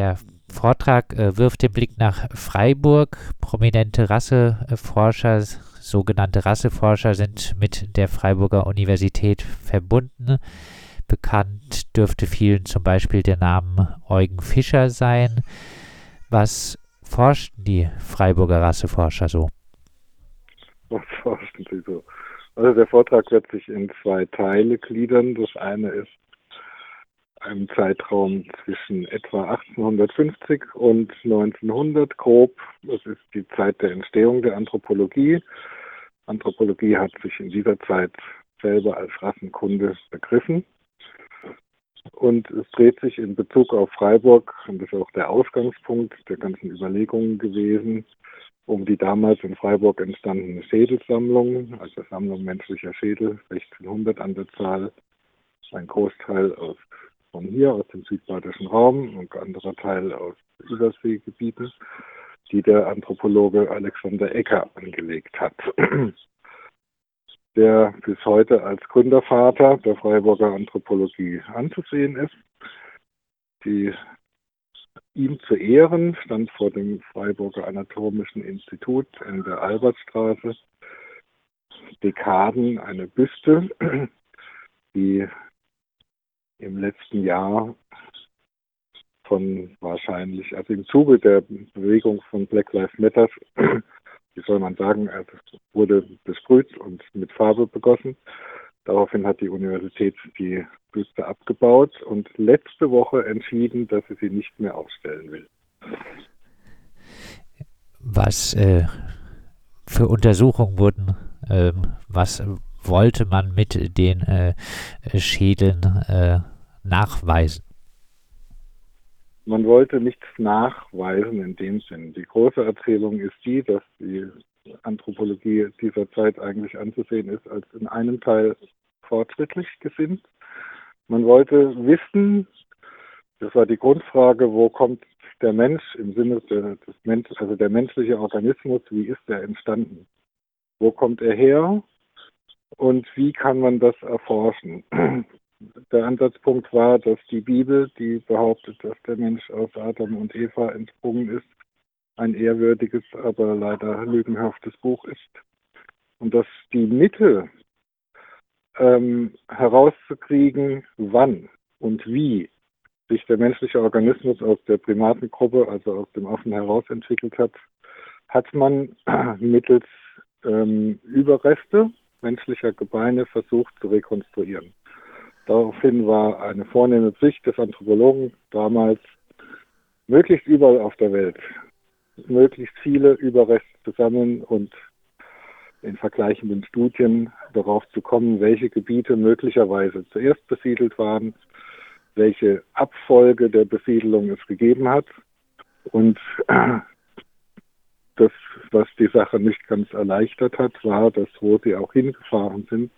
der Vortrag äh, wirft den Blick nach Freiburg. Prominente Rasseforscher, sogenannte Rasseforscher, sind mit der Freiburger Universität verbunden. Bekannt dürfte vielen zum Beispiel der Name Eugen Fischer sein. Was forschen die Freiburger Rasseforscher so? Was forschen sie so? Also der Vortrag wird sich in zwei Teile gliedern. Das eine ist ein Zeitraum zwischen etwa 1850 und 1900 grob. Das ist die Zeit der Entstehung der Anthropologie. Anthropologie hat sich in dieser Zeit selber als Rassenkunde begriffen. Und es dreht sich in Bezug auf Freiburg, und das ist auch der Ausgangspunkt der ganzen Überlegungen gewesen, um die damals in Freiburg entstandene Schädelsammlung, also Sammlung menschlicher Schädel, 1600 an der Zahl, ein Großteil aus, von hier, aus dem südbadischen Raum und anderer Teil aus Überseegebieten, die der Anthropologe Alexander Ecker angelegt hat, der bis heute als Gründervater der Freiburger Anthropologie anzusehen ist. Die Ihm zu Ehren stand vor dem Freiburger Anatomischen Institut in der Albertstraße Dekaden eine Büste, die im letzten Jahr von wahrscheinlich, also im Zuge der Bewegung von Black Lives Matter, wie soll man sagen, also wurde besprüht und mit Farbe begossen. Daraufhin hat die Universität die Büste abgebaut und letzte Woche entschieden, dass sie sie nicht mehr aufstellen will. Was äh, für Untersuchungen wurden, äh, was wollte man mit den äh, Schädeln äh, nachweisen? Man wollte nichts nachweisen in dem Sinn. Die große Erzählung ist die, dass die Anthropologie dieser Zeit eigentlich anzusehen ist als in einem Teil fortschrittlich gesinnt man wollte wissen, das war die Grundfrage, wo kommt der Mensch im Sinne des Mensch, also der menschliche Organismus, wie ist er entstanden? Wo kommt er her? Und wie kann man das erforschen? Der Ansatzpunkt war, dass die Bibel, die behauptet, dass der Mensch aus Adam und Eva entsprungen ist, ein ehrwürdiges, aber leider lügenhaftes Buch ist. Und dass die Mitte ähm, herauszukriegen, wann und wie sich der menschliche Organismus aus der Primatengruppe, also aus dem Affen herausentwickelt hat, hat man mittels ähm, Überreste menschlicher Gebeine versucht zu rekonstruieren. Daraufhin war eine vornehme Pflicht des Anthropologen damals, möglichst überall auf der Welt, möglichst viele Überreste zu sammeln und in vergleichenden Studien darauf zu kommen, welche Gebiete möglicherweise zuerst besiedelt waren, welche Abfolge der Besiedelung es gegeben hat. Und das, was die Sache nicht ganz erleichtert hat, war, dass wo sie auch hingefahren sind,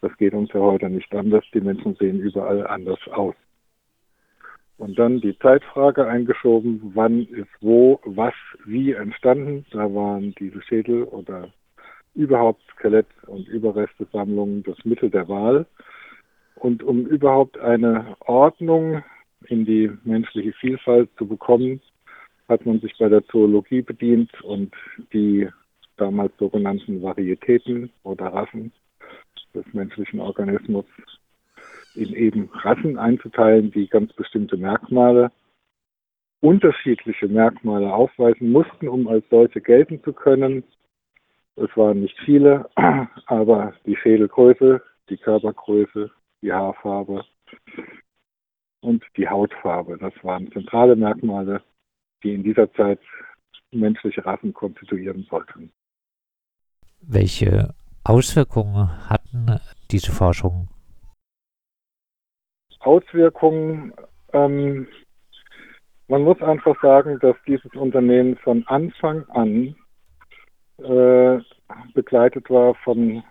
das geht uns ja heute nicht anders, die Menschen sehen überall anders aus. Und dann die Zeitfrage eingeschoben, wann ist wo, was, wie entstanden. Da waren diese Schädel oder überhaupt Skelett- und Überrestesammlungen das Mittel der Wahl. Und um überhaupt eine Ordnung in die menschliche Vielfalt zu bekommen, hat man sich bei der Zoologie bedient und die damals sogenannten Varietäten oder Rassen des menschlichen Organismus in eben Rassen einzuteilen, die ganz bestimmte Merkmale, unterschiedliche Merkmale aufweisen mussten, um als solche gelten zu können. Es waren nicht viele, aber die Schädelgröße, die Körpergröße, die Haarfarbe und die Hautfarbe, das waren zentrale Merkmale, die in dieser Zeit menschliche Rassen konstituieren sollten. Welche Auswirkungen hatten diese Forschungen? Auswirkungen, ähm, man muss einfach sagen, dass dieses Unternehmen von Anfang an äh, begleitet war von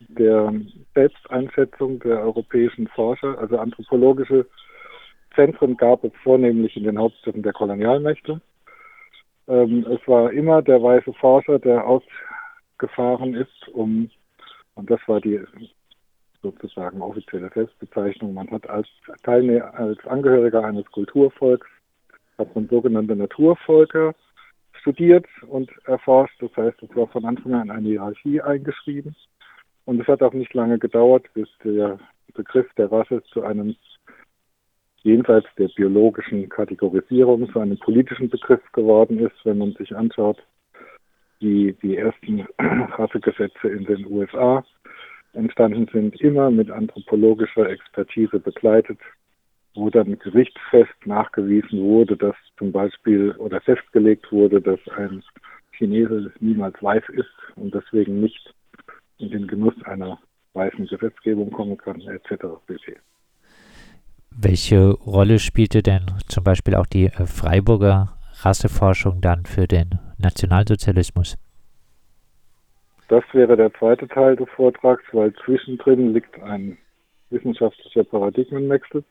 der Selbsteinschätzung der europäischen Forscher. Also anthropologische Zentren gab es vornehmlich in den Hauptstädten der Kolonialmächte. Ähm, es war immer der weiße Forscher, der ausgefahren ist, um, und das war die sozusagen offizielle Selbstbezeichnung, man hat als Teilnehmer, als Angehöriger eines Kulturvolks hat man sogenannte Naturvölker studiert und erforscht. Das heißt, es war von Anfang an eine Hierarchie eingeschrieben. Und es hat auch nicht lange gedauert, bis der Begriff der Rasse zu einem jenseits der biologischen Kategorisierung zu einem politischen Begriff geworden ist, wenn man sich anschaut, wie die ersten Rassegesetze in den USA entstanden sind, immer mit anthropologischer Expertise begleitet, wo dann gerichtsfest nachgewiesen wurde, dass zum Beispiel oder festgelegt wurde, dass ein Chinese niemals weiß ist und deswegen nicht in den Genuss einer weißen Gesetzgebung kommen kann, etc. Welche Rolle spielte denn zum Beispiel auch die äh, Freiburger Rasseforschung dann für den Nationalsozialismus? Das wäre der zweite Teil des Vortrags, weil zwischendrin liegt ein wissenschaftlicher Paradigmenwechsel.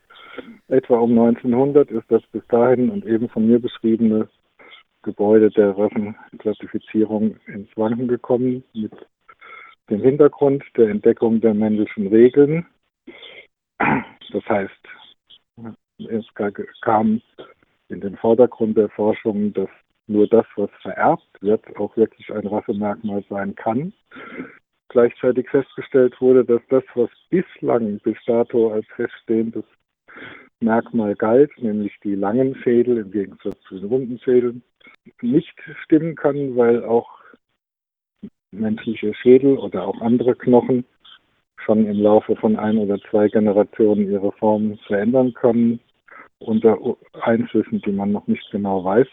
Etwa um 1900 ist das bis dahin und eben von mir beschriebene Gebäude der Rassenklassifizierung ins Wanken gekommen mit dem Hintergrund der Entdeckung der männlichen Regeln. Das heißt, es kam in den Vordergrund der Forschung, dass nur das, was vererbt wird, auch wirklich ein Rassemerkmal sein kann. Gleichzeitig festgestellt wurde, dass das, was bislang bis dato als feststehendes Merkmal galt, nämlich die langen Schädel im Gegensatz zu den runden Schädeln, nicht stimmen kann, weil auch menschliche Schädel oder auch andere Knochen schon im Laufe von ein oder zwei Generationen ihre Form verändern können unter Einflüssen, die man noch nicht genau weiß.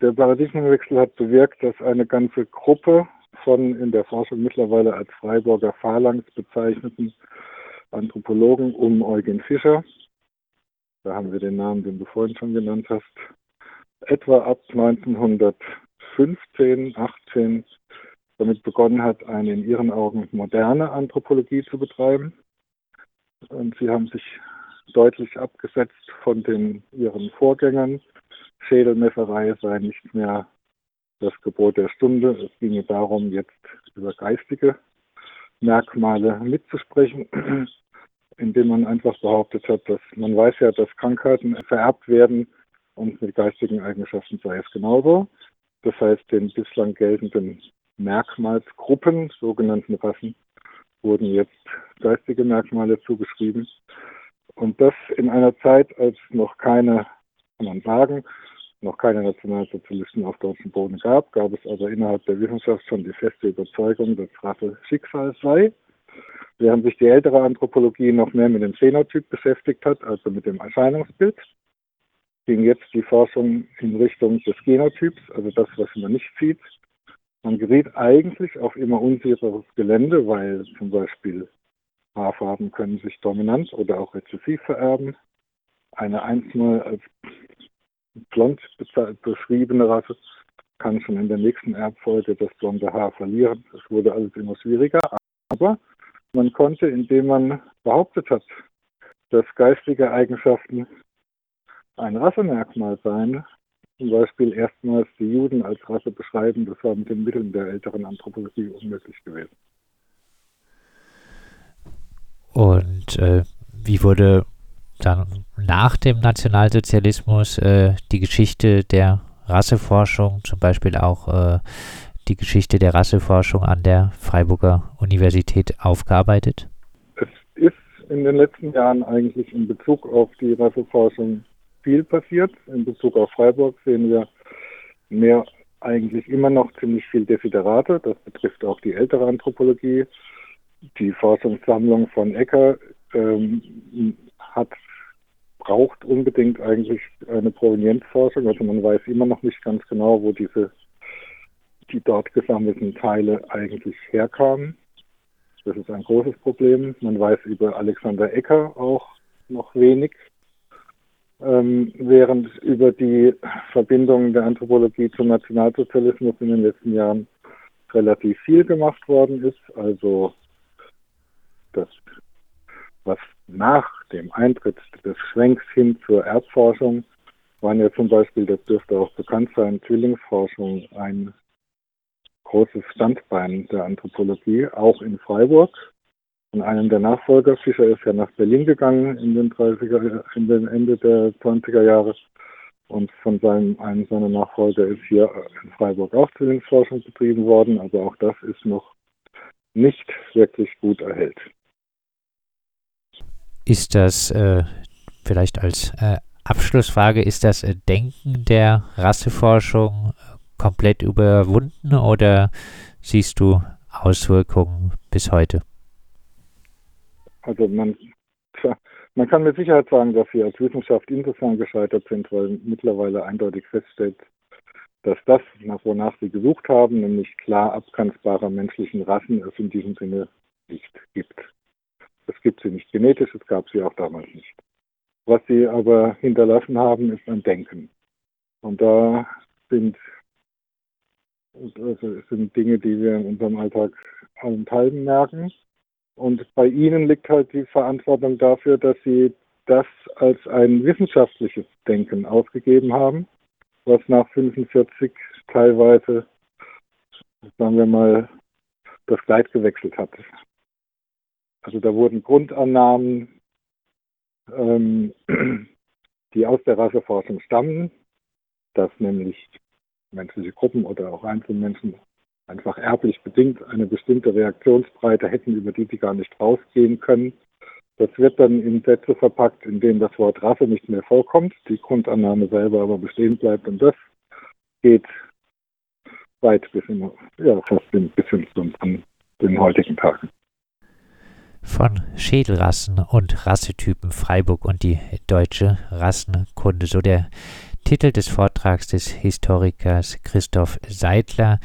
Der Paradigmenwechsel hat bewirkt, dass eine ganze Gruppe von in der Forschung mittlerweile als Freiburger Phalanx bezeichneten Anthropologen um Eugen Fischer, da haben wir den Namen, den du vorhin schon genannt hast, etwa ab 1915, 18 damit begonnen hat, eine in ihren Augen moderne Anthropologie zu betreiben. Und sie haben sich deutlich abgesetzt von den ihren Vorgängern. Schädelmesserei sei nicht mehr das Gebot der Stunde. Es ginge darum, jetzt über geistige Merkmale mitzusprechen, indem man einfach behauptet hat, dass man weiß ja, dass Krankheiten vererbt werden und mit geistigen Eigenschaften sei es genauso. Das heißt, den bislang geltenden Merkmalsgruppen, sogenannten Rassen, wurden jetzt geistige Merkmale zugeschrieben. Und das in einer Zeit, als noch keine, kann man sagen, noch keine Nationalsozialisten auf deutschem Boden gab, gab es aber innerhalb der Wissenschaft schon die feste Überzeugung, dass Rasse Schicksal sei. Während sich die ältere Anthropologie noch mehr mit dem Phänotyp beschäftigt hat, also mit dem Erscheinungsbild, ging jetzt die Forschung in Richtung des Genotyps, also das, was man nicht sieht. Man geriet eigentlich auf immer unsicheres Gelände, weil zum Beispiel Haarfarben können sich dominant oder auch rezessiv vererben. Eine einstmal als blond beschriebene Rasse kann schon in der nächsten Erbfolge das blonde Haar verlieren. Es wurde alles immer schwieriger, aber man konnte, indem man behauptet hat, dass geistige Eigenschaften ein Rassemerkmal seien, zum Beispiel erstmals die Juden als Rasse beschreiben, das war mit den Mitteln der älteren Anthropologie unmöglich gewesen. Und äh, wie wurde dann nach dem Nationalsozialismus äh, die Geschichte der Rasseforschung, zum Beispiel auch äh, die Geschichte der Rasseforschung an der Freiburger Universität aufgearbeitet? Es ist in den letzten Jahren eigentlich in Bezug auf die Rasseforschung viel passiert. In Bezug auf Freiburg sehen wir mehr eigentlich immer noch ziemlich viel Desiderate. Das betrifft auch die ältere Anthropologie. Die Forschungssammlung von Ecker ähm, hat braucht unbedingt eigentlich eine Provenienzforschung. Also man weiß immer noch nicht ganz genau, wo diese die dort gesammelten Teile eigentlich herkamen. Das ist ein großes Problem. Man weiß über Alexander Ecker auch noch wenig, ähm, während über die Verbindungen der Anthropologie zum Nationalsozialismus in den letzten Jahren relativ viel gemacht worden ist. Also das, was nach dem Eintritt des Schwenks hin zur Erbforschung waren ja zum Beispiel, das dürfte auch bekannt sein, Zwillingsforschung ein großes Standbein der Anthropologie, auch in Freiburg. Und einem der Nachfolger, Fischer ist ja nach Berlin gegangen in den 30er, in den Ende der 20er Jahre. Und von seinem, einem seiner Nachfolger ist hier in Freiburg auch Zwillingsforschung betrieben worden. Also auch das ist noch nicht wirklich gut erhellt. Ist das äh, vielleicht als äh, Abschlussfrage, ist das äh, Denken der Rasseforschung äh, komplett überwunden oder siehst du Auswirkungen bis heute? Also man, man kann mit Sicherheit sagen, dass wir als Wissenschaft insofern gescheitert sind, weil mittlerweile eindeutig feststeht, dass das, wonach sie gesucht haben, nämlich klar abgrenzbare menschlichen Rassen, es in diesem Sinne nicht gibt. Es gibt sie nicht genetisch, es gab sie auch damals nicht. Was sie aber hinterlassen haben, ist ein Denken. Und da sind, also sind Dinge, die wir in unserem Alltag allenthalben merken. Und bei ihnen liegt halt die Verantwortung dafür, dass sie das als ein wissenschaftliches Denken ausgegeben haben, was nach 45 teilweise, sagen wir mal, das Kleid gewechselt hat. Also da wurden Grundannahmen, ähm, die aus der Rasseforschung stammen, dass nämlich menschliche Gruppen oder auch Einzelmenschen einfach erblich bedingt eine bestimmte Reaktionsbreite hätten, über die sie gar nicht rausgehen können. Das wird dann in Sätze verpackt, in denen das Wort Rasse nicht mehr vorkommt, die Grundannahme selber aber bestehen bleibt und das geht weit bis in, ja, fast bis hin zu den heutigen Tagen von Schädelrassen und Rassetypen Freiburg und die deutsche Rassenkunde. So der Titel des Vortrags des Historikers Christoph Seidler,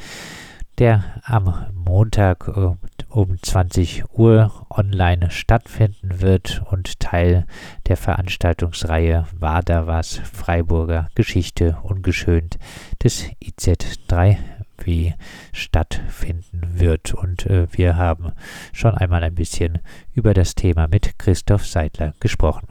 der am Montag äh, um 20 Uhr online stattfinden wird und Teil der Veranstaltungsreihe War da was Freiburger Geschichte ungeschönt des IZ3 wie stattfinden wird. Und äh, wir haben schon einmal ein bisschen über das Thema mit Christoph Seidler gesprochen.